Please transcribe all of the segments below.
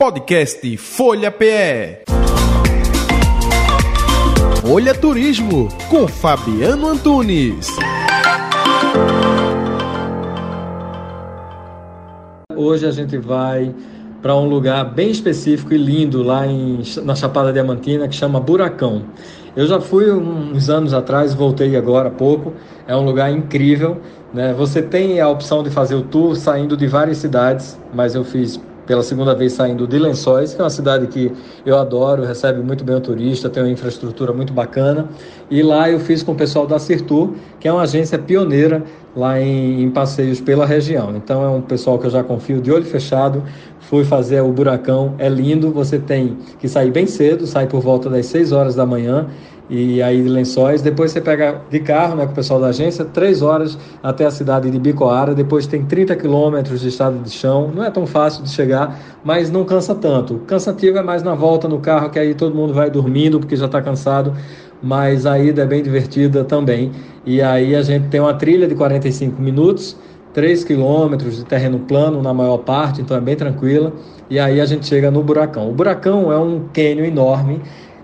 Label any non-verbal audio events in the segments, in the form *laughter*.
Podcast Folha PE. Folha Turismo com Fabiano Antunes. Hoje a gente vai para um lugar bem específico e lindo lá em, na Chapada Diamantina que chama Buracão. Eu já fui uns anos atrás, voltei agora há pouco. É um lugar incrível. Né? Você tem a opção de fazer o tour saindo de várias cidades, mas eu fiz pela segunda vez saindo de Lençóis, que é uma cidade que eu adoro, recebe muito bem o turista, tem uma infraestrutura muito bacana. E lá eu fiz com o pessoal da Cirtur, que é uma agência pioneira lá em, em, passeios pela região. Então é um pessoal que eu já confio de olho fechado. Fui fazer o buracão, é lindo. Você tem que sair bem cedo, sai por volta das 6 horas da manhã e aí de Lençóis. Depois você pega de carro, né, com o pessoal da agência, três horas até a cidade de Bicoara. Depois tem 30 quilômetros de estado de chão. Não é tão fácil de chegar, mas não cansa tanto. Cansativo é mais na volta no carro, que aí todo mundo vai dormindo porque já está cansado. Mas a ida é bem divertida também. E aí a gente tem uma trilha de 45 minutos. 3 quilômetros de terreno plano na maior parte, então é bem tranquila. E aí a gente chega no Buracão. O Buracão é um cânion enorme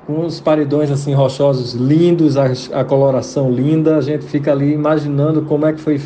com os paredões assim rochosos lindos, a, a, coloração linda, a gente fica ali imaginando como é que foi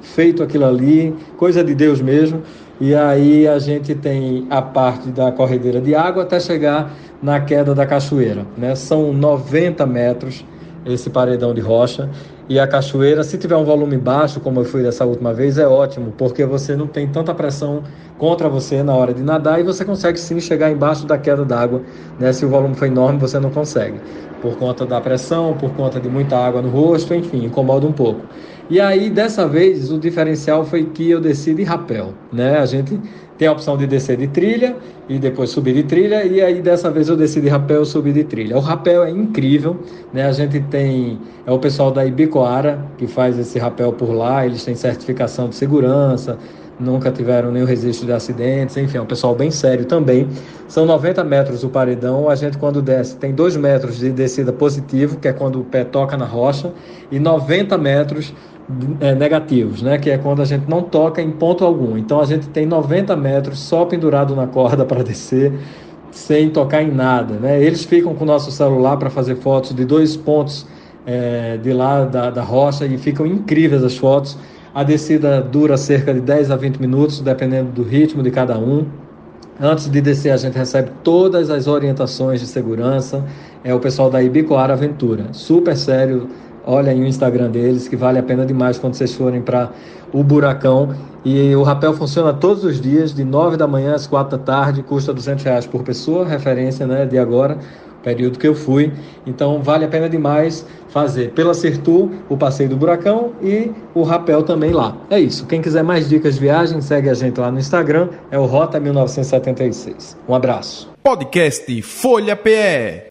feito aquilo ali, coisa de Deus mesmo. E aí a gente tem a parte da corredeira de água até chegar na queda da cachoeira, né? São 90 metros esse paredão de rocha. E a cachoeira, se tiver um volume baixo, como eu fui dessa última vez, é ótimo, porque você não tem tanta pressão contra você na hora de nadar e você consegue sim chegar embaixo da queda d'água. Né? Se o volume for enorme, você não consegue. Por conta da pressão, por conta de muita água no rosto, enfim, incomoda um pouco. E aí, dessa vez, o diferencial foi que eu desci de rapel. Né? A gente tem a opção de descer de trilha e depois subir de trilha, e aí dessa vez eu desci de rapel e subi de trilha. O rapel é incrível, né? A gente tem é o pessoal da Ibicoara que faz esse rapel por lá, eles têm certificação de segurança, nunca tiveram nenhum registro de acidentes, enfim, é um pessoal bem sério também. São 90 metros o paredão, a gente quando desce tem 2 metros de descida positivo, que é quando o pé toca na rocha, e 90 metros é, negativos, né? que é quando a gente não toca em ponto algum. Então a gente tem 90 metros só pendurado na corda *laughs* para descer, sem tocar em nada. Né? Eles ficam com o nosso celular para fazer fotos de dois pontos é, de lá da, da rocha e ficam incríveis as fotos. A descida dura cerca de 10 a 20 minutos, dependendo do ritmo de cada um. Antes de descer, a gente recebe todas as orientações de segurança. É o pessoal da Ibicoara Aventura. Super sério, Olha aí o Instagram deles, que vale a pena demais quando vocês forem para o Buracão. E o rapel funciona todos os dias, de 9 da manhã às 4 da tarde, custa 200 reais por pessoa, referência né, de agora, período que eu fui. Então vale a pena demais fazer pela Sertu o passeio do Buracão e o rapel também lá. É isso. Quem quiser mais dicas de viagem, segue a gente lá no Instagram, é o Rota 1976. Um abraço. Podcast Folha PE.